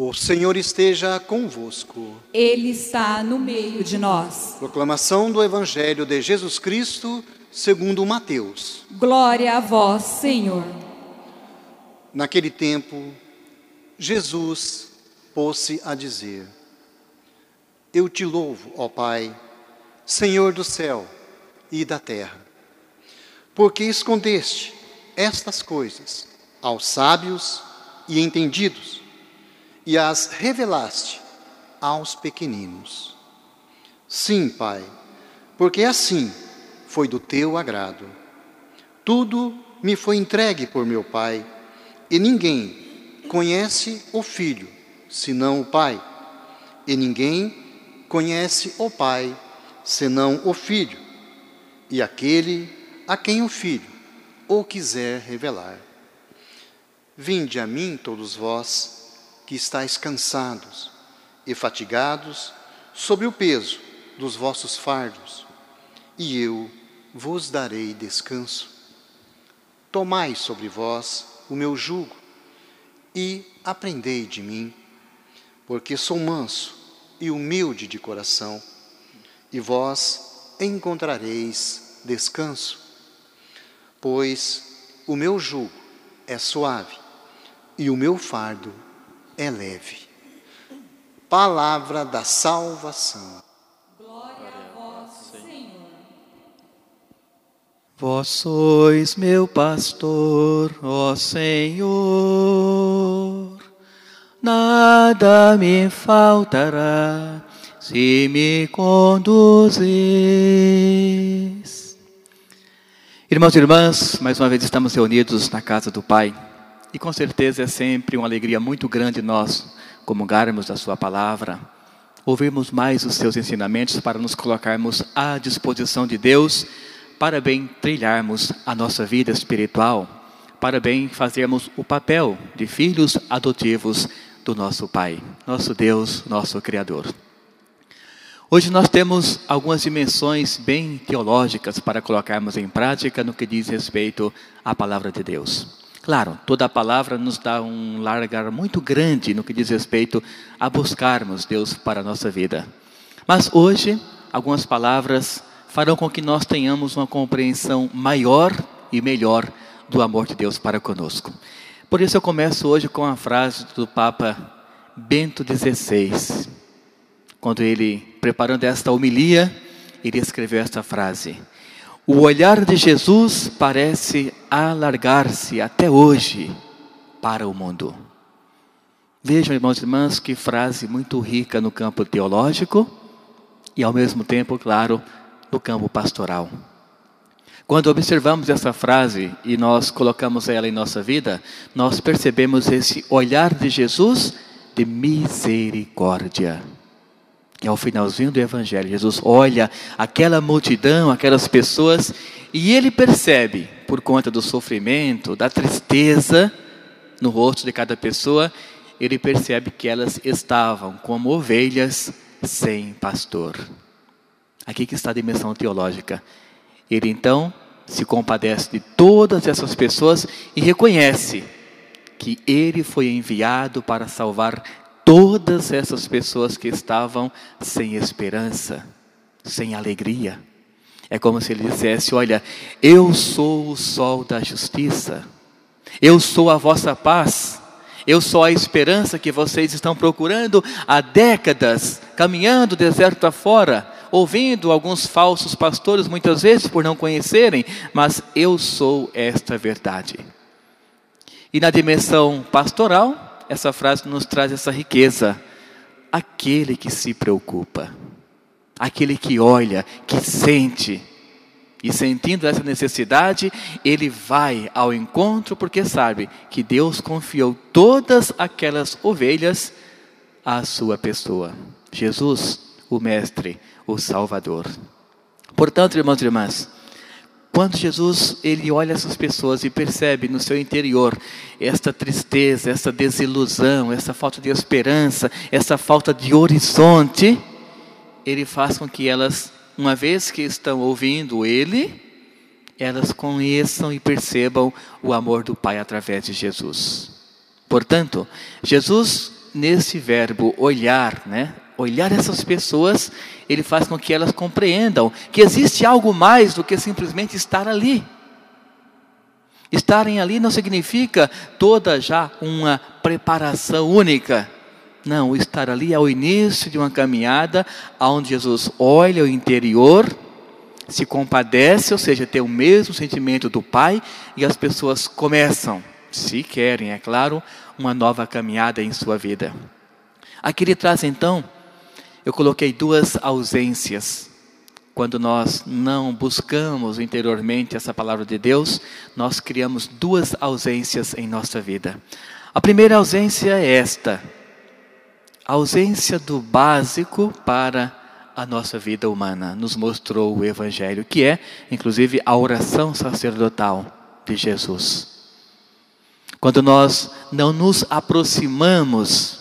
O Senhor esteja convosco. Ele está no meio de nós. Proclamação do Evangelho de Jesus Cristo, segundo Mateus. Glória a vós, Senhor. Naquele tempo, Jesus pôs-se a dizer: Eu te louvo, ó Pai, Senhor do céu e da terra, porque escondeste estas coisas aos sábios e entendidos e as revelaste aos pequeninos. Sim, Pai, porque assim foi do teu agrado. Tudo me foi entregue por meu Pai, e ninguém conhece o Filho senão o Pai, e ninguém conhece o Pai senão o Filho, e aquele a quem o Filho o quiser revelar. Vinde a mim, todos vós, que estáis cansados e fatigados sobre o peso dos vossos fardos, e eu vos darei descanso. Tomai sobre vós o meu jugo e aprendei de mim, porque sou manso e humilde de coração, e vós encontrareis descanso. Pois o meu jugo é suave e o meu fardo é leve. Palavra da salvação. Glória a vós, Senhor. Vós sois meu pastor, ó Senhor, nada me faltará se me conduzis. Irmãos e irmãs, mais uma vez estamos reunidos na casa do Pai. E com certeza é sempre uma alegria muito grande nós comungarmos da Sua palavra, ouvirmos mais os Seus ensinamentos para nos colocarmos à disposição de Deus, para bem trilharmos a nossa vida espiritual, para bem fazermos o papel de filhos adotivos do nosso Pai, nosso Deus, nosso Criador. Hoje nós temos algumas dimensões bem teológicas para colocarmos em prática no que diz respeito à palavra de Deus. Claro, toda a palavra nos dá um largar muito grande no que diz respeito a buscarmos Deus para a nossa vida. Mas hoje, algumas palavras farão com que nós tenhamos uma compreensão maior e melhor do amor de Deus para conosco. Por isso eu começo hoje com a frase do Papa Bento XVI. Quando ele, preparando esta homilia, ele escreveu esta frase: o olhar de Jesus parece alargar-se até hoje para o mundo. Vejam, irmãos e irmãs, que frase muito rica no campo teológico e, ao mesmo tempo, claro, no campo pastoral. Quando observamos essa frase e nós colocamos ela em nossa vida, nós percebemos esse olhar de Jesus de misericórdia que é o finalzinho do Evangelho. Jesus olha aquela multidão, aquelas pessoas, e ele percebe, por conta do sofrimento, da tristeza no rosto de cada pessoa, ele percebe que elas estavam como ovelhas sem pastor. Aqui que está a dimensão teológica. Ele então se compadece de todas essas pessoas e reconhece que ele foi enviado para salvar todas essas pessoas que estavam sem esperança, sem alegria. É como se ele dissesse: Olha, eu sou o sol da justiça, eu sou a vossa paz, eu sou a esperança que vocês estão procurando há décadas, caminhando deserto afora, ouvindo alguns falsos pastores, muitas vezes por não conhecerem, mas eu sou esta verdade. E na dimensão pastoral, essa frase nos traz essa riqueza. Aquele que se preocupa, aquele que olha, que sente, e sentindo essa necessidade, ele vai ao encontro porque sabe que Deus confiou todas aquelas ovelhas à sua pessoa. Jesus, o Mestre, o Salvador. Portanto, irmãos e irmãs, quando Jesus ele olha essas pessoas e percebe no seu interior esta tristeza, essa desilusão, essa falta de esperança, essa falta de horizonte, ele faz com que elas, uma vez que estão ouvindo ele, elas conheçam e percebam o amor do Pai através de Jesus. Portanto, Jesus nesse verbo olhar, né? Olhar essas pessoas, ele faz com que elas compreendam que existe algo mais do que simplesmente estar ali. Estarem ali não significa toda já uma preparação única. Não, estar ali é o início de uma caminhada onde Jesus olha o interior, se compadece, ou seja, tem o mesmo sentimento do Pai, e as pessoas começam, se querem, é claro, uma nova caminhada em sua vida. Aqui ele traz então, eu coloquei duas ausências. Quando nós não buscamos interiormente essa palavra de Deus, nós criamos duas ausências em nossa vida. A primeira ausência é esta: a ausência do básico para a nossa vida humana, nos mostrou o Evangelho, que é, inclusive, a oração sacerdotal de Jesus. Quando nós não nos aproximamos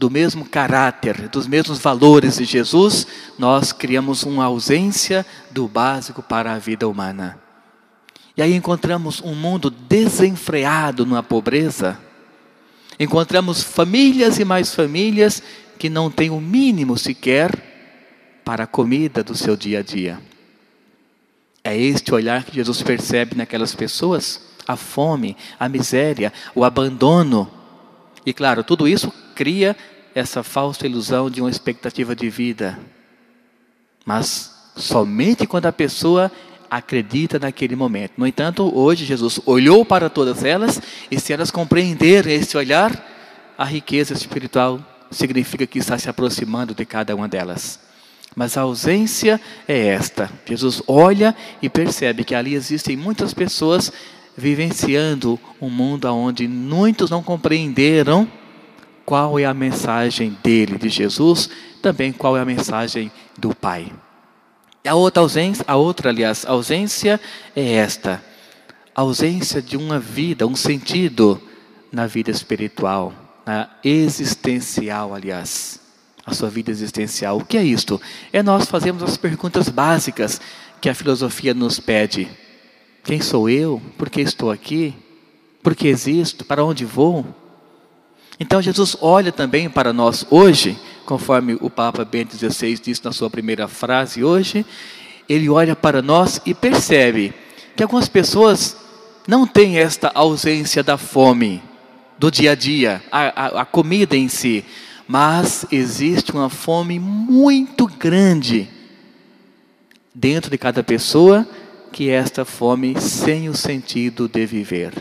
do mesmo caráter, dos mesmos valores de Jesus, nós criamos uma ausência do básico para a vida humana. E aí encontramos um mundo desenfreado na pobreza. Encontramos famílias e mais famílias que não têm o mínimo sequer para a comida do seu dia a dia. É este olhar que Jesus percebe naquelas pessoas a fome, a miséria, o abandono. E claro, tudo isso cria essa falsa ilusão de uma expectativa de vida. Mas somente quando a pessoa acredita naquele momento. No entanto, hoje Jesus olhou para todas elas e se elas compreenderem esse olhar, a riqueza espiritual significa que está se aproximando de cada uma delas. Mas a ausência é esta. Jesus olha e percebe que ali existem muitas pessoas vivenciando um mundo onde muitos não compreenderam qual é a mensagem dele, de Jesus, também qual é a mensagem do Pai. A outra ausência, a outra, aliás, ausência é esta: a ausência de uma vida, um sentido na vida espiritual, na existencial, aliás, a sua vida existencial. O que é isto? É nós fazemos as perguntas básicas que a filosofia nos pede. Quem sou eu? Por que estou aqui? Por que existo? Para onde vou? Então Jesus olha também para nós hoje, conforme o Papa Bento XVI disse na sua primeira frase hoje, ele olha para nós e percebe que algumas pessoas não têm esta ausência da fome do dia a dia, a, a, a comida em si, mas existe uma fome muito grande dentro de cada pessoa que esta fome sem o sentido de viver.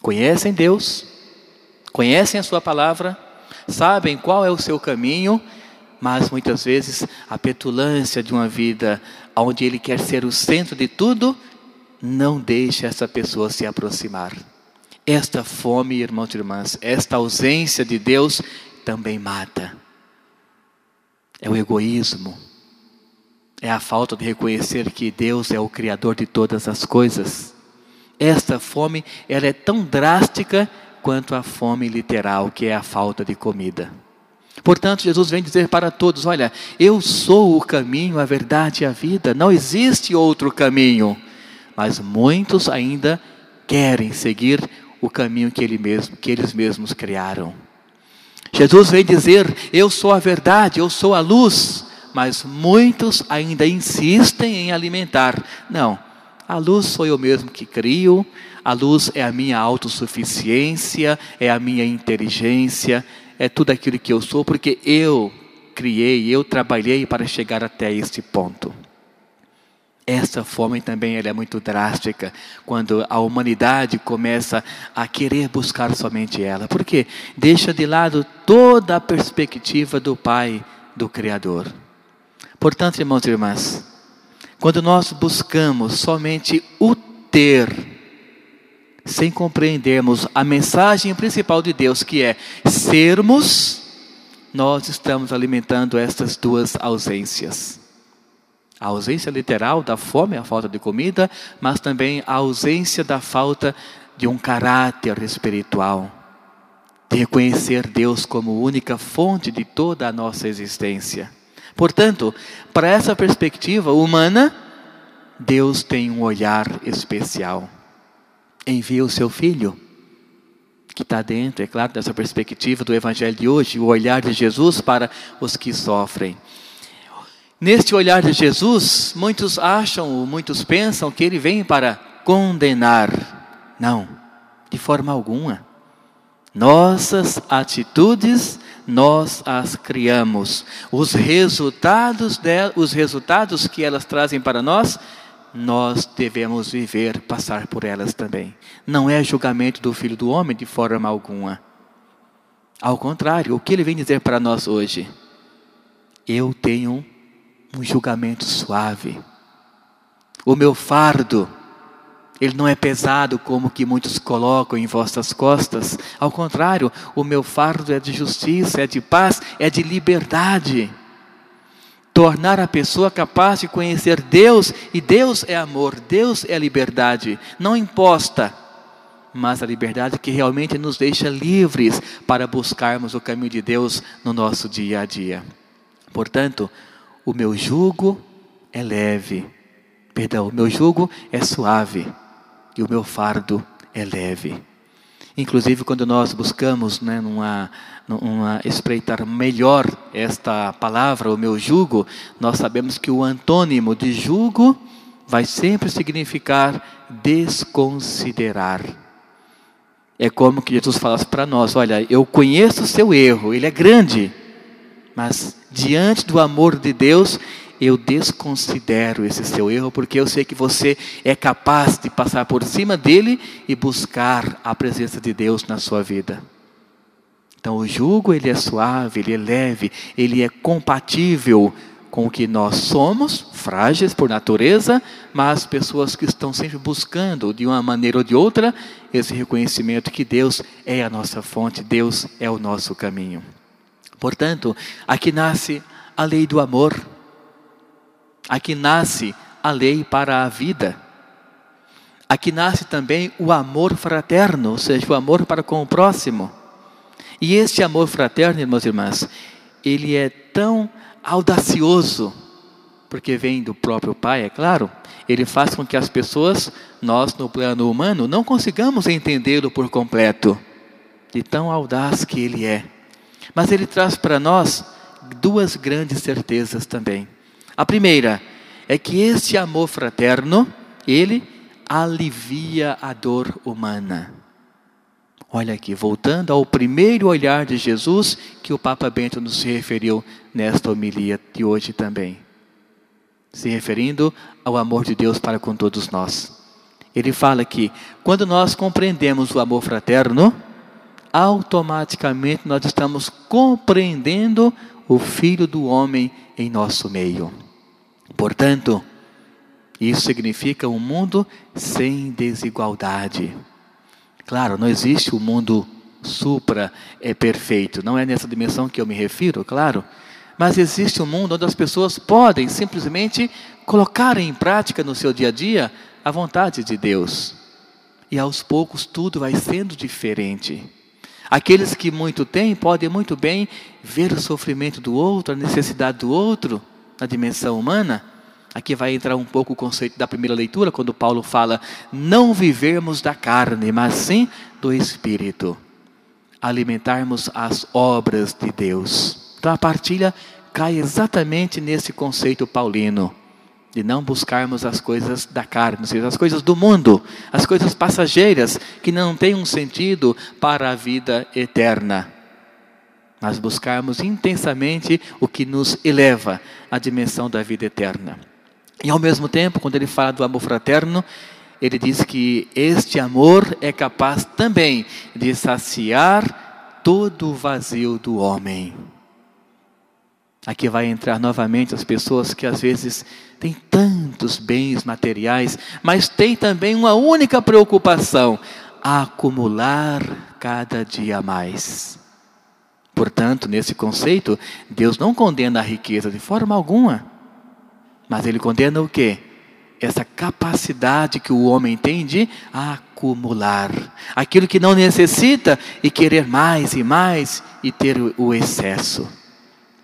Conhecem Deus, conhecem a Sua palavra, sabem qual é o seu caminho, mas muitas vezes a petulância de uma vida onde Ele quer ser o centro de tudo, não deixa essa pessoa se aproximar. Esta fome, irmãos e irmãs, esta ausência de Deus também mata. É o egoísmo, é a falta de reconhecer que Deus é o Criador de todas as coisas. Esta fome, ela é tão drástica quanto a fome literal, que é a falta de comida. Portanto, Jesus vem dizer para todos: Olha, eu sou o caminho, a verdade e a vida, não existe outro caminho. Mas muitos ainda querem seguir o caminho que, ele mesmo, que eles mesmos criaram. Jesus vem dizer: Eu sou a verdade, eu sou a luz mas muitos ainda insistem em alimentar. Não, a luz sou eu mesmo que crio, a luz é a minha autossuficiência, é a minha inteligência, é tudo aquilo que eu sou, porque eu criei, eu trabalhei para chegar até este ponto. Essa fome também é muito drástica quando a humanidade começa a querer buscar somente ela, porque deixa de lado toda a perspectiva do Pai, do Criador. Portanto, irmãos e irmãs, quando nós buscamos somente o ter, sem compreendermos a mensagem principal de Deus, que é sermos, nós estamos alimentando estas duas ausências. A ausência literal da fome, a falta de comida, mas também a ausência da falta de um caráter espiritual, de reconhecer Deus como única fonte de toda a nossa existência. Portanto, para essa perspectiva humana, Deus tem um olhar especial. Envia o seu filho, que está dentro, é claro, dessa perspectiva do Evangelho de hoje, o olhar de Jesus para os que sofrem. Neste olhar de Jesus, muitos acham, muitos pensam que ele vem para condenar. Não, de forma alguma. Nossas atitudes nós as criamos. Os resultados de, os resultados que elas trazem para nós, nós devemos viver, passar por elas também. Não é julgamento do Filho do Homem de forma alguma. Ao contrário, o que ele vem dizer para nós hoje? Eu tenho um julgamento suave. O meu fardo ele não é pesado como que muitos colocam em vossas costas. Ao contrário, o meu fardo é de justiça, é de paz, é de liberdade. Tornar a pessoa capaz de conhecer Deus, e Deus é amor, Deus é liberdade, não imposta, mas a liberdade que realmente nos deixa livres para buscarmos o caminho de Deus no nosso dia a dia. Portanto, o meu jugo é leve, perdão, o meu jugo é suave e o meu fardo é leve. Inclusive, quando nós buscamos né, numa, numa espreitar melhor esta palavra, o meu jugo, nós sabemos que o antônimo de jugo vai sempre significar desconsiderar. É como que Jesus falasse para nós: olha, eu conheço o seu erro, ele é grande, mas diante do amor de Deus, eu desconsidero esse seu erro, porque eu sei que você é capaz de passar por cima dele e buscar a presença de Deus na sua vida. Então o jugo ele é suave, ele é leve, ele é compatível com o que nós somos, frágeis por natureza, mas pessoas que estão sempre buscando de uma maneira ou de outra esse reconhecimento que Deus é a nossa fonte, Deus é o nosso caminho. Portanto, aqui nasce a lei do amor. Aqui nasce a lei para a vida. Aqui nasce também o amor fraterno, ou seja, o amor para com o próximo. E este amor fraterno, irmãos e irmãs, ele é tão audacioso, porque vem do próprio Pai, é claro, ele faz com que as pessoas, nós no plano humano, não consigamos entendê-lo por completo, de tão audaz que ele é. Mas ele traz para nós duas grandes certezas também. A primeira é que este amor fraterno, ele alivia a dor humana. Olha aqui, voltando ao primeiro olhar de Jesus que o Papa Bento nos referiu nesta homilia de hoje também. Se referindo ao amor de Deus para com todos nós. Ele fala que quando nós compreendemos o amor fraterno, automaticamente nós estamos compreendendo o Filho do Homem em nosso meio. Portanto, isso significa um mundo sem desigualdade. Claro, não existe o um mundo supra é perfeito, não é nessa dimensão que eu me refiro, claro, mas existe um mundo onde as pessoas podem simplesmente colocar em prática no seu dia a dia a vontade de Deus. E aos poucos tudo vai sendo diferente. Aqueles que muito têm podem muito bem ver o sofrimento do outro, a necessidade do outro, na dimensão humana, aqui vai entrar um pouco o conceito da primeira leitura, quando Paulo fala: não vivermos da carne, mas sim do espírito, alimentarmos as obras de Deus. Então a partilha cai exatamente nesse conceito paulino de não buscarmos as coisas da carne, ou seja, as coisas do mundo, as coisas passageiras que não têm um sentido para a vida eterna mas buscarmos intensamente o que nos eleva à dimensão da vida eterna. E ao mesmo tempo, quando ele fala do amor fraterno, ele diz que este amor é capaz também de saciar todo o vazio do homem. Aqui vai entrar novamente as pessoas que às vezes têm tantos bens materiais, mas têm também uma única preocupação: acumular cada dia mais. Portanto, nesse conceito, Deus não condena a riqueza de forma alguma. Mas ele condena o quê? Essa capacidade que o homem tem de acumular. Aquilo que não necessita e querer mais e mais e ter o excesso.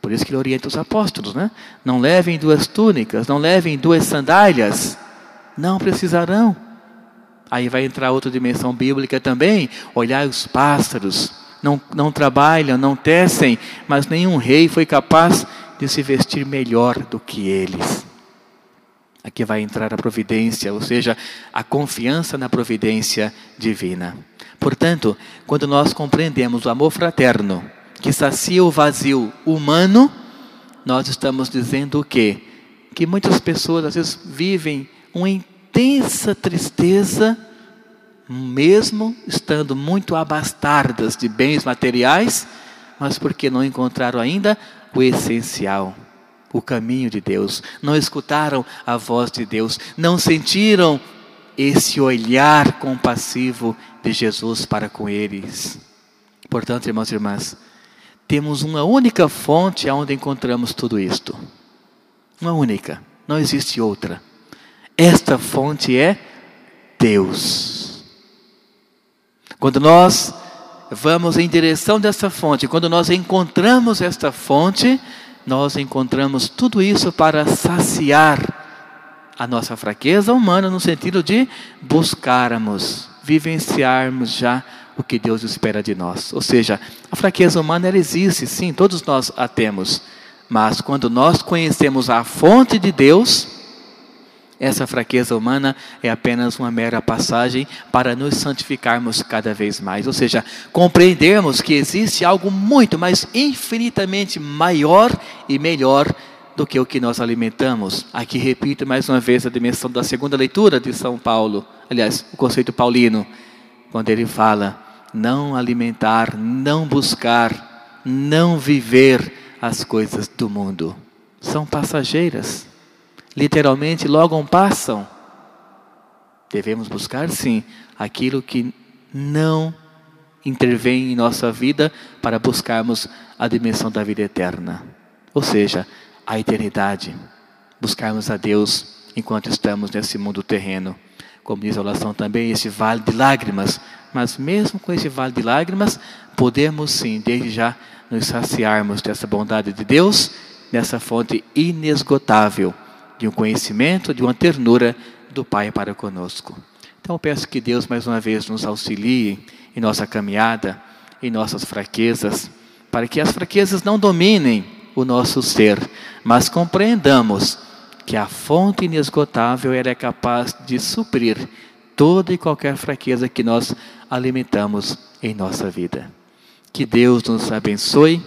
Por isso que ele orienta os apóstolos, né? Não levem duas túnicas, não levem duas sandálias. Não precisarão. Aí vai entrar outra dimensão bíblica também, olhar os pássaros, não, não trabalham, não tecem, mas nenhum rei foi capaz de se vestir melhor do que eles. Aqui vai entrar a providência, ou seja, a confiança na providência divina. Portanto, quando nós compreendemos o amor fraterno, que sacia o vazio humano, nós estamos dizendo o quê? Que muitas pessoas às vezes vivem uma intensa tristeza, mesmo estando muito abastardas de bens materiais, mas porque não encontraram ainda o essencial, o caminho de Deus, não escutaram a voz de Deus, não sentiram esse olhar compassivo de Jesus para com eles. Portanto, irmãos e irmãs, temos uma única fonte onde encontramos tudo isto. Uma única, não existe outra. Esta fonte é Deus. Quando nós vamos em direção dessa fonte, quando nós encontramos esta fonte, nós encontramos tudo isso para saciar a nossa fraqueza humana, no sentido de buscarmos, vivenciarmos já o que Deus espera de nós. Ou seja, a fraqueza humana ela existe, sim, todos nós a temos. Mas quando nós conhecemos a fonte de Deus, essa fraqueza humana é apenas uma mera passagem para nos santificarmos cada vez mais. Ou seja, compreendermos que existe algo muito, mas infinitamente maior e melhor do que o que nós alimentamos. Aqui repito mais uma vez a dimensão da segunda leitura de São Paulo, aliás, o conceito paulino, quando ele fala: não alimentar, não buscar, não viver as coisas do mundo. São passageiras literalmente logo passam. Devemos buscar, sim, aquilo que não intervém em nossa vida para buscarmos a dimensão da vida eterna. Ou seja, a eternidade. Buscarmos a Deus enquanto estamos nesse mundo terreno. Como diz a oração também, esse vale de lágrimas. Mas mesmo com esse vale de lágrimas, podemos sim, desde já, nos saciarmos dessa bondade de Deus, nessa fonte inesgotável de um conhecimento, de uma ternura do Pai para conosco. Então eu peço que Deus mais uma vez nos auxilie em nossa caminhada, em nossas fraquezas, para que as fraquezas não dominem o nosso ser, mas compreendamos que a fonte inesgotável é capaz de suprir toda e qualquer fraqueza que nós alimentamos em nossa vida. Que Deus nos abençoe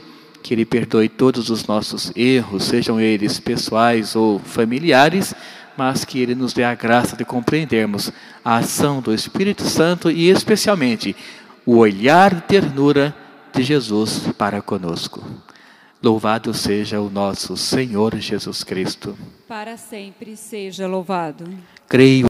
que Ele perdoe todos os nossos erros, sejam eles pessoais ou familiares, mas que Ele nos dê a graça de compreendermos a ação do Espírito Santo e, especialmente, o olhar de ternura de Jesus para conosco. Louvado seja o nosso Senhor Jesus Cristo. Para sempre seja louvado. Creio